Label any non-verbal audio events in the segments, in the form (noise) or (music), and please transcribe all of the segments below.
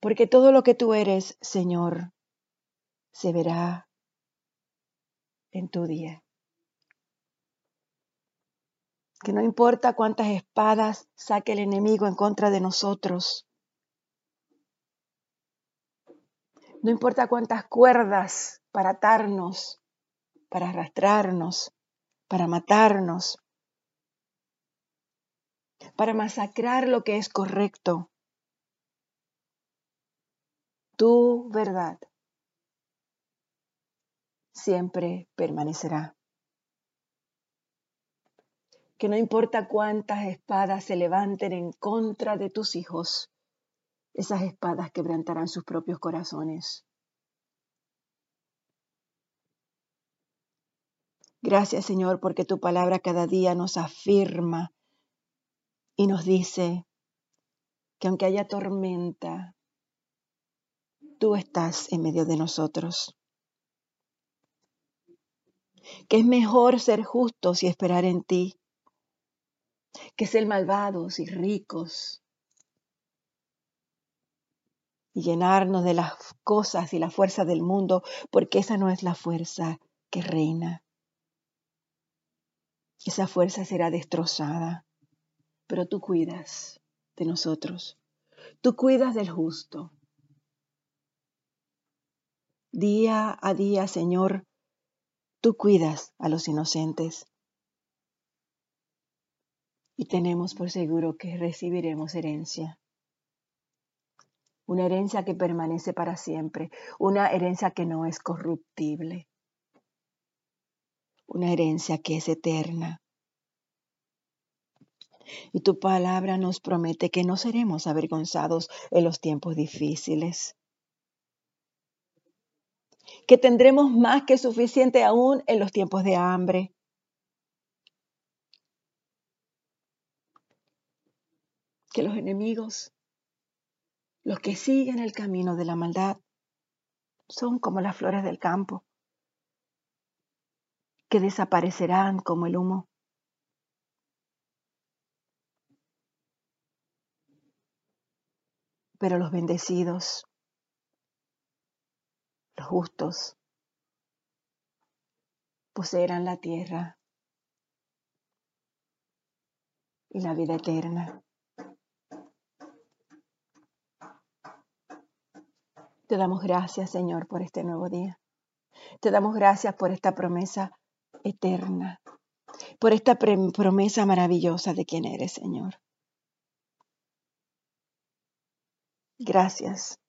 Porque todo lo que tú eres, Señor, se verá en tu día. Que no importa cuántas espadas saque el enemigo en contra de nosotros. No importa cuántas cuerdas para atarnos, para arrastrarnos, para matarnos, para masacrar lo que es correcto. Tu verdad siempre permanecerá. Que no importa cuántas espadas se levanten en contra de tus hijos, esas espadas quebrantarán sus propios corazones. Gracias Señor porque tu palabra cada día nos afirma y nos dice que aunque haya tormenta, tú estás en medio de nosotros. Que es mejor ser justos y esperar en ti que ser malvados y ricos y llenarnos de las cosas y la fuerza del mundo, porque esa no es la fuerza que reina. Esa fuerza será destrozada pero tú cuidas de nosotros. Tú cuidas del justo. Día a día, Señor, tú cuidas a los inocentes. Y tenemos por seguro que recibiremos herencia. Una herencia que permanece para siempre. Una herencia que no es corruptible. Una herencia que es eterna. Y tu palabra nos promete que no seremos avergonzados en los tiempos difíciles. Que tendremos más que suficiente aún en los tiempos de hambre. Que los enemigos, los que siguen el camino de la maldad, son como las flores del campo, que desaparecerán como el humo. Pero los bendecidos, los justos, poseerán la tierra y la vida eterna. Te damos gracias, Señor, por este nuevo día. Te damos gracias por esta promesa eterna, por esta promesa maravillosa de quien eres, Señor. Gracias,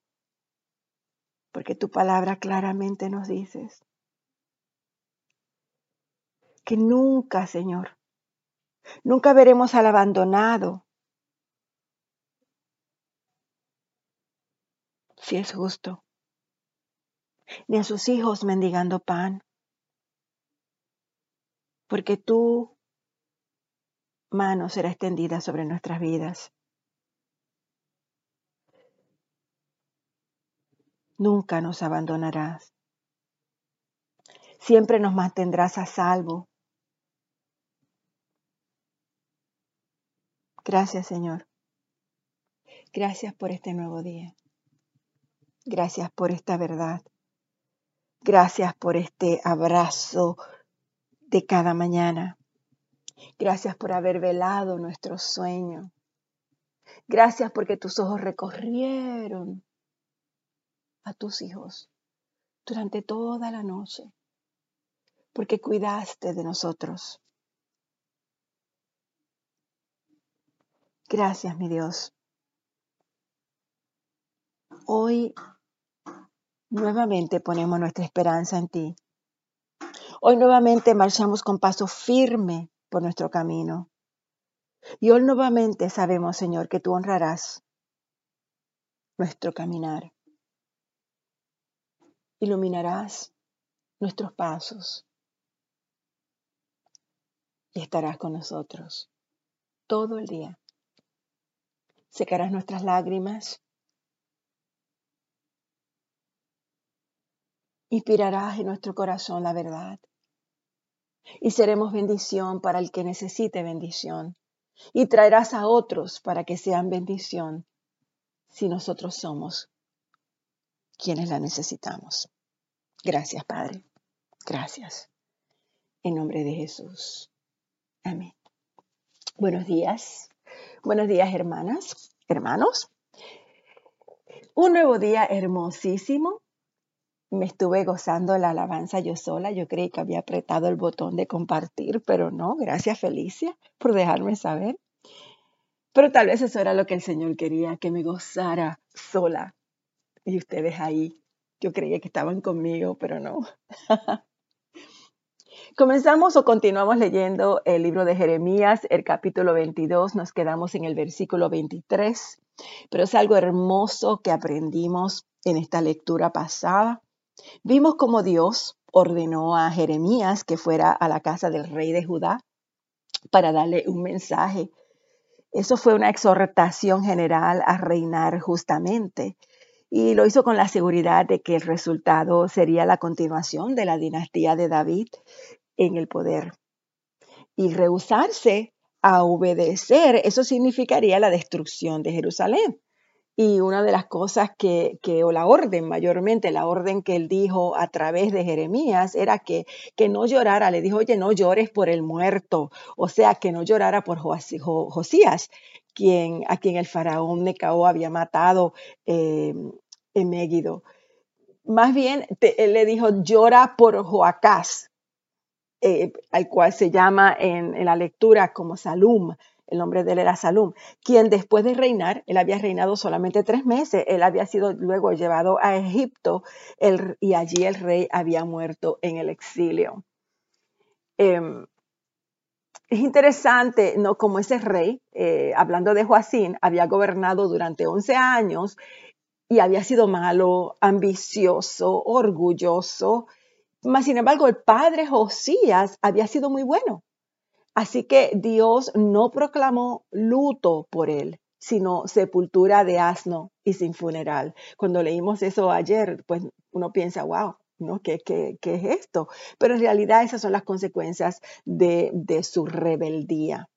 porque tu palabra claramente nos dices que nunca, Señor, nunca veremos al abandonado si es justo, ni a sus hijos mendigando pan, porque tu mano será extendida sobre nuestras vidas. Nunca nos abandonarás. Siempre nos mantendrás a salvo. Gracias Señor. Gracias por este nuevo día. Gracias por esta verdad. Gracias por este abrazo de cada mañana. Gracias por haber velado nuestro sueño. Gracias porque tus ojos recorrieron a tus hijos durante toda la noche, porque cuidaste de nosotros. Gracias, mi Dios. Hoy nuevamente ponemos nuestra esperanza en ti. Hoy nuevamente marchamos con paso firme por nuestro camino. Y hoy nuevamente sabemos, Señor, que tú honrarás nuestro caminar iluminarás nuestros pasos y estarás con nosotros todo el día. Secarás nuestras lágrimas, inspirarás en nuestro corazón la verdad y seremos bendición para el que necesite bendición y traerás a otros para que sean bendición si nosotros somos quienes la necesitamos. Gracias, Padre. Gracias. En nombre de Jesús. Amén. Buenos días. Buenos días, hermanas, hermanos. Un nuevo día hermosísimo. Me estuve gozando la alabanza yo sola. Yo creí que había apretado el botón de compartir, pero no. Gracias, Felicia, por dejarme saber. Pero tal vez eso era lo que el Señor quería, que me gozara sola. Y ustedes ahí, yo creía que estaban conmigo, pero no. (laughs) Comenzamos o continuamos leyendo el libro de Jeremías, el capítulo 22, nos quedamos en el versículo 23, pero es algo hermoso que aprendimos en esta lectura pasada. Vimos cómo Dios ordenó a Jeremías que fuera a la casa del rey de Judá para darle un mensaje. Eso fue una exhortación general a reinar justamente y lo hizo con la seguridad de que el resultado sería la continuación de la dinastía de David en el poder. Y rehusarse a obedecer, eso significaría la destrucción de Jerusalén. Y una de las cosas que, que, o la orden mayormente, la orden que él dijo a través de Jeremías era que, que no llorara, le dijo, oye, no llores por el muerto, o sea, que no llorara por Josías, quien, a quien el faraón Necao había matado eh, en Megiddo. Más bien él le dijo, llora por Joacás, eh, al cual se llama en, la lectura como Salum, el nombre de él era Salum, quien después de reinar, él había reinado solamente tres meses, él había sido luego llevado a Egipto y allí el rey había muerto en el exilio. Em, es interesante, ¿no? Como ese rey, eh, hablando de Joacín, había gobernado durante 11 años y había sido malo, ambicioso, orgulloso. Mas, sin embargo, el padre Josías había sido muy bueno. Así que Dios no proclamó luto por él, sino sepultura de asno y sin funeral. Cuando leímos eso ayer, pues uno piensa, wow, ¿no? ¿Qué, qué, qué es esto? Pero en realidad esas son las consecuencias de, de su rebeldía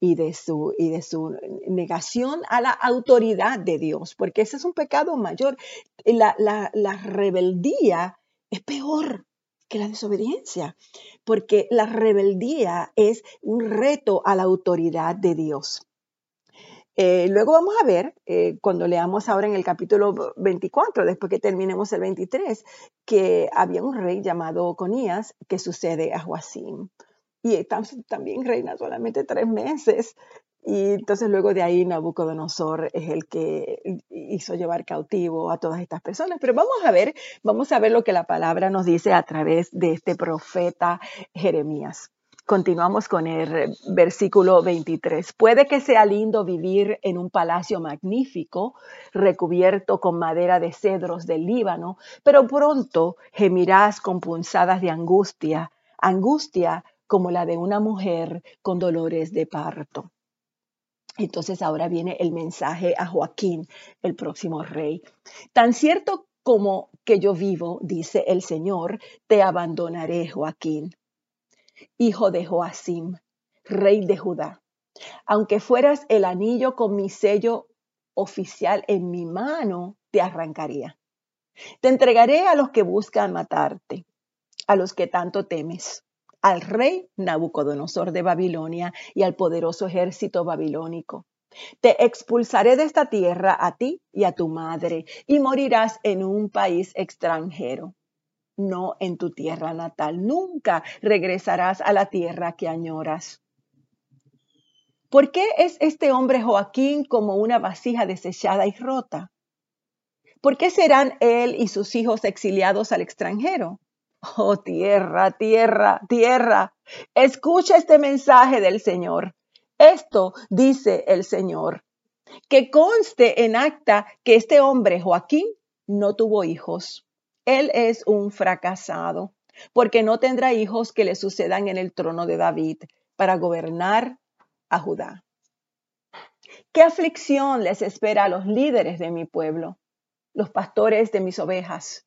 y de, su, y de su negación a la autoridad de Dios, porque ese es un pecado mayor. La, la, la rebeldía es peor que la desobediencia, porque la rebeldía es un reto a la autoridad de Dios. Eh, luego vamos a ver, eh, cuando leamos ahora en el capítulo 24, después que terminemos el 23, que había un rey llamado Conías que sucede a Joacim. Y también reina solamente tres meses. Y entonces luego de ahí Nabucodonosor es el que hizo llevar cautivo a todas estas personas. Pero vamos a ver, vamos a ver lo que la palabra nos dice a través de este profeta Jeremías. Continuamos con el versículo 23. Puede que sea lindo vivir en un palacio magnífico, recubierto con madera de cedros del Líbano, pero pronto gemirás con punzadas de angustia, angustia como la de una mujer con dolores de parto. Entonces ahora viene el mensaje a Joaquín, el próximo rey. Tan cierto como que yo vivo, dice el Señor, te abandonaré, Joaquín hijo de Joacim, rey de Judá. Aunque fueras el anillo con mi sello oficial en mi mano, te arrancaría. Te entregaré a los que buscan matarte, a los que tanto temes, al rey Nabucodonosor de Babilonia y al poderoso ejército babilónico. Te expulsaré de esta tierra a ti y a tu madre, y morirás en un país extranjero no en tu tierra natal. Nunca regresarás a la tierra que añoras. ¿Por qué es este hombre Joaquín como una vasija desechada y rota? ¿Por qué serán él y sus hijos exiliados al extranjero? Oh tierra, tierra, tierra, escucha este mensaje del Señor. Esto dice el Señor. Que conste en acta que este hombre Joaquín no tuvo hijos él es un fracasado, porque no tendrá hijos que le sucedan en el trono de David para gobernar a Judá. ¿Qué aflicción les espera a los líderes de mi pueblo, los pastores de mis ovejas?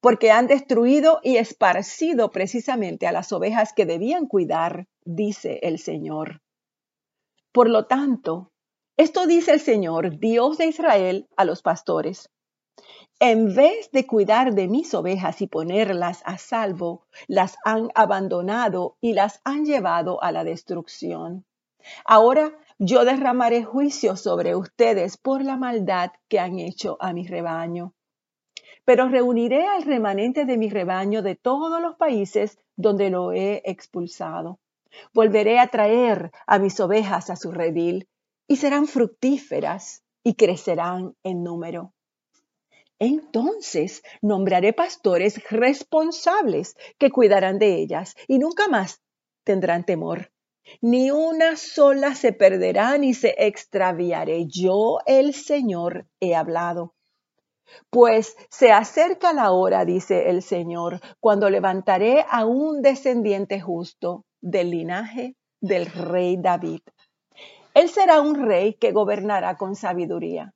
Porque han destruido y esparcido precisamente a las ovejas que debían cuidar, dice el Señor. Por lo tanto, esto dice el Señor, Dios de Israel, a los pastores En vez de cuidar de mis ovejas y ponerlas a salvo, las han abandonado y las han llevado a la destrucción. Ahora yo derramaré juicio sobre ustedes por la maldad que han hecho a mi rebaño. Pero reuniré al remanente de mi rebaño de todos los países donde lo he expulsado. Volveré a traer a mis ovejas a su redil y serán fructíferas y crecerán en número. Entonces nombraré pastores responsables que cuidarán de ellas y nunca más tendrán temor. Ni una sola se perderá ni se extraviaré. Yo, el Señor, he hablado. Pues se acerca la hora, dice el Señor, cuando levantaré a un descendiente justo del linaje del rey David. Él será un rey que gobernará con sabiduría.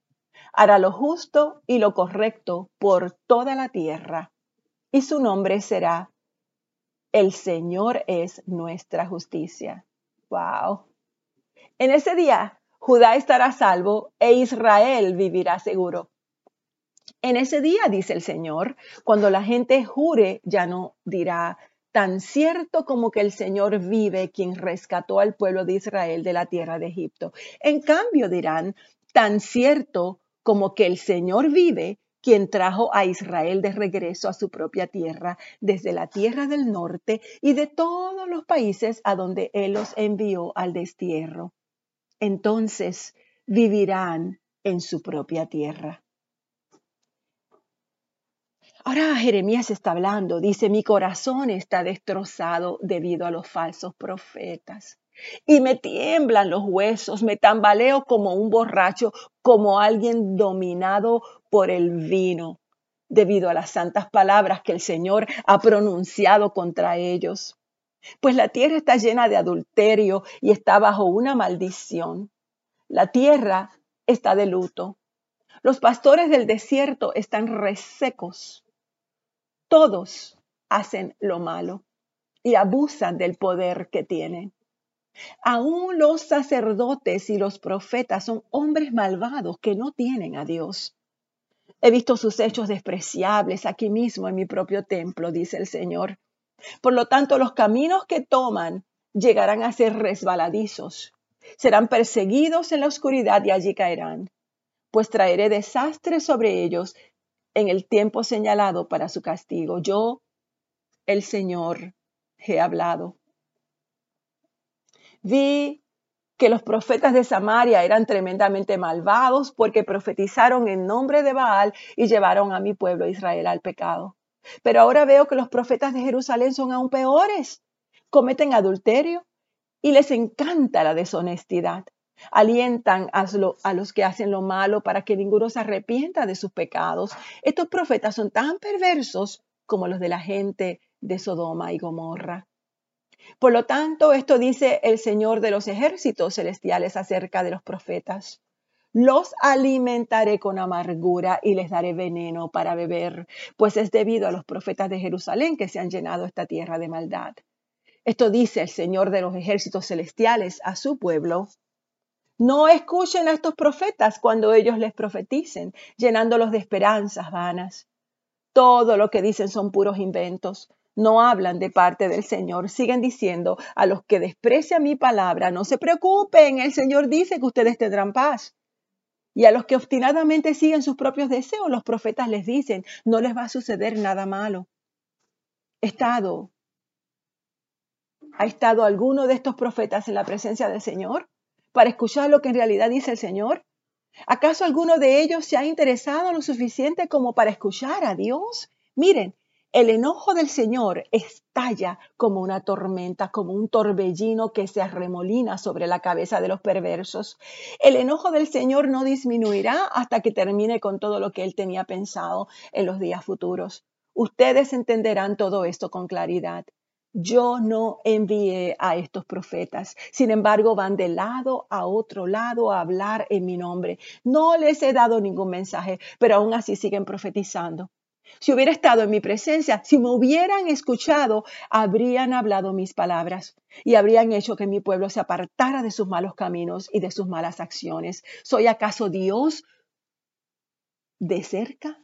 Hará lo justo y lo correcto por toda la tierra. Y su nombre será El Señor es nuestra justicia. Wow. En ese día, Judá estará salvo e Israel vivirá seguro. En ese día, dice el Señor, cuando la gente jure, ya no dirá, tan cierto como que el Señor vive, quien rescató al pueblo de Israel de la tierra de Egipto. En cambio dirán, tan cierto como que el Señor vive, quien trajo a Israel de regreso a su propia tierra, desde la tierra del norte y de todos los países a donde Él los envió al destierro. Entonces vivirán en su propia tierra. Ahora Jeremías está hablando, dice, mi corazón está destrozado debido a los falsos profetas. Y me tiemblan los huesos, me tambaleo como un borracho, como alguien dominado por el vino, debido a las santas palabras que el Señor ha pronunciado contra ellos. Pues la tierra está llena de adulterio y está bajo una maldición. La tierra está de luto. Los pastores del desierto están resecos todos hacen lo malo y abusan del poder que tienen. Aún los sacerdotes y los profetas son hombres malvados que no tienen a Dios. He visto sus hechos despreciables aquí mismo en mi propio templo, dice el Señor. Por lo tanto, los caminos que toman llegarán a ser resbaladizos. Serán perseguidos en la oscuridad y allí caerán. Pues traeré desastres sobre ellos en el tiempo señalado para su castigo. Yo, el Señor, he hablado. Vi que los profetas de Samaria eran tremendamente malvados porque profetizaron en nombre de Baal y llevaron a mi pueblo Israel al pecado. Pero ahora veo que los profetas de Jerusalén son aún peores. Cometen adulterio y les encanta la deshonestidad alientan a, los que hacen lo malo para que ninguno se arrepienta de sus pecados. Estos profetas son tan perversos como los de la gente de Sodoma y Gomorra. Por lo tanto, esto dice el Señor de los ejércitos celestiales acerca de los profetas. Los alimentaré con amargura y les daré veneno para beber, pues es debido a los profetas de Jerusalén que se han llenado esta tierra de maldad. Esto dice el Señor de los ejércitos celestiales a su pueblo. No escuchen a estos profetas cuando ellos les profeticen, llenándolos de esperanzas vanas. Todo lo que dicen son puros inventos. No hablan de parte del Señor. Siguen diciendo a los que desprecian mi palabra, no se preocupen, el Señor dice que ustedes tendrán paz. Y a los que obstinadamente siguen sus propios deseos, los profetas les dicen, no les va a suceder nada malo. Estado, ¿ha estado alguno de estos profetas en la presencia del Señor? para escuchar lo que en realidad dice el Señor? ¿Acaso alguno de ellos se ha interesado lo suficiente como para escuchar a Dios? Miren, el enojo del Señor estalla como una tormenta, como un torbellino que se arremolina sobre la cabeza de los perversos. El enojo del Señor no disminuirá hasta que termine con todo lo que Él tenía pensado en los días futuros. Ustedes entenderán todo esto con claridad. Yo no envié a estos profetas. Sin embargo, van de lado a otro lado a hablar en mi nombre. No les he dado ningún mensaje, pero aún así siguen profetizando. Si hubiera estado en mi presencia, si me hubieran escuchado, habrían hablado mis palabras y habrían hecho que mi pueblo se apartara de sus malos caminos y de sus malas acciones. ¿Soy acaso Dios de cerca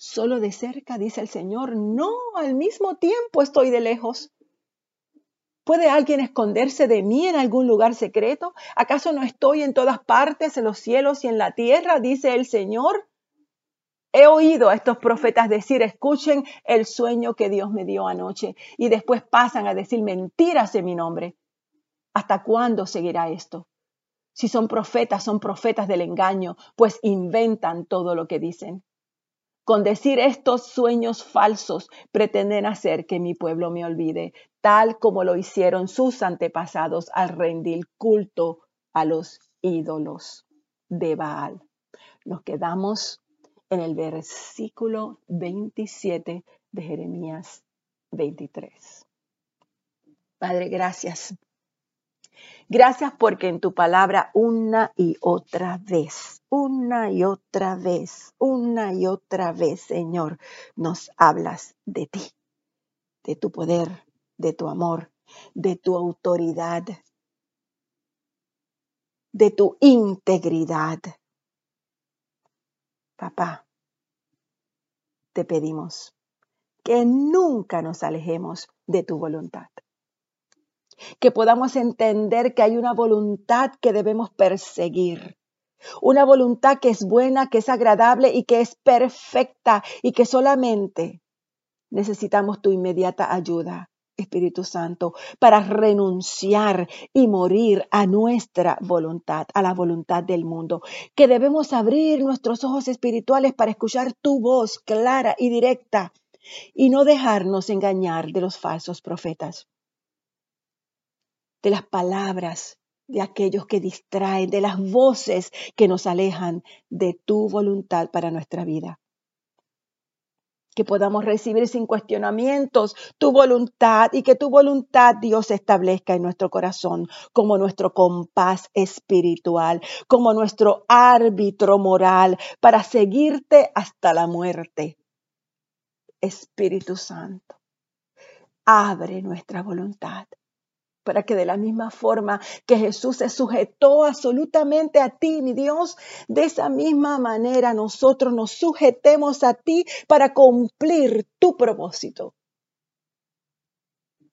Solo de cerca, dice el Señor, no, al mismo tiempo estoy de lejos. ¿Puede alguien esconderse de mí en algún lugar secreto? ¿Acaso no estoy en todas partes, en los cielos y en la tierra? dice el Señor. He oído a estos profetas decir, escuchen el sueño que Dios me dio anoche y después pasan a decir mentiras en mi nombre. ¿Hasta cuándo seguirá esto? Si son profetas, son profetas del engaño, pues inventan todo lo que dicen. Con decir estos sueños falsos pretenden hacer que mi pueblo me olvide, tal como lo hicieron sus antepasados al rendir culto a los ídolos de Baal. Nos quedamos en el versículo 27 de Jeremías 23. Padre, gracias. Gracias porque en tu palabra una y otra vez, una y otra vez, una y otra vez, Señor, nos hablas de ti, de tu poder, de tu amor, de tu autoridad, de tu integridad. Papá, te pedimos que nunca nos alejemos de tu voluntad. Que podamos entender que hay una voluntad que debemos perseguir. Una voluntad que es buena, que es agradable y que es perfecta y que solamente necesitamos tu inmediata ayuda Espíritu Santo, para renunciar y morir a nuestra voluntad, a la voluntad del mundo, que debemos abrir nuestros ojos espirituales para escuchar tu voz clara y directa y no dejarnos engañar de los falsos profetas, de las palabras de aquellos que distraen, de las voces que nos alejan de tu voluntad para nuestra vida que podamos recibir sin cuestionamientos tu voluntad y que tu voluntad, Dios, establezca en nuestro corazón como nuestro compás espiritual, como nuestro árbitro moral para seguirte hasta la muerte. Espíritu Santo, abre nuestra voluntad para que de la misma forma que Jesús se sujetó absolutamente a ti, mi Dios, de esa misma manera nosotros nos sujetemos a ti para cumplir tu propósito.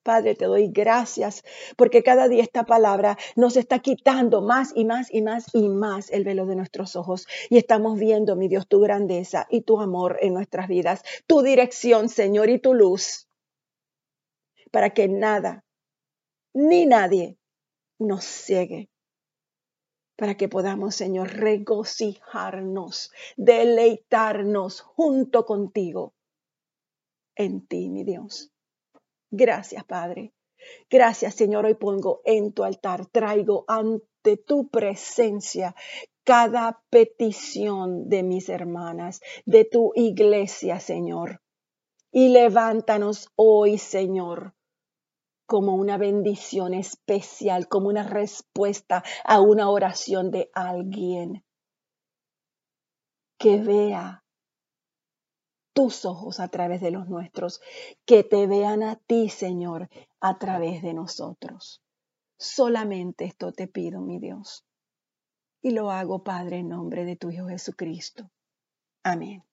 Padre, te doy gracias porque cada día esta palabra nos está quitando más y más y más y más el velo de nuestros ojos. Y estamos viendo, mi Dios, tu grandeza y tu amor en nuestras vidas, tu dirección, Señor, y tu luz, para que nada ni nadie nos ciegue para que podamos, Señor, regocijarnos, deleitarnos junto contigo en ti, mi Dios. Gracias, Padre. Gracias, Señor. Hoy pongo en tu altar, traigo ante tu presencia cada petición de mis hermanas, de tu iglesia, Señor. Y levántanos hoy, Señor, como una bendición especial, como una respuesta a una oración de alguien que vea tus ojos a través de los nuestros, que te vean a ti, Señor, a través de nosotros. Solamente esto te pido, mi Dios. Y lo hago, Padre, en nombre de tu Hijo Jesucristo. Amén.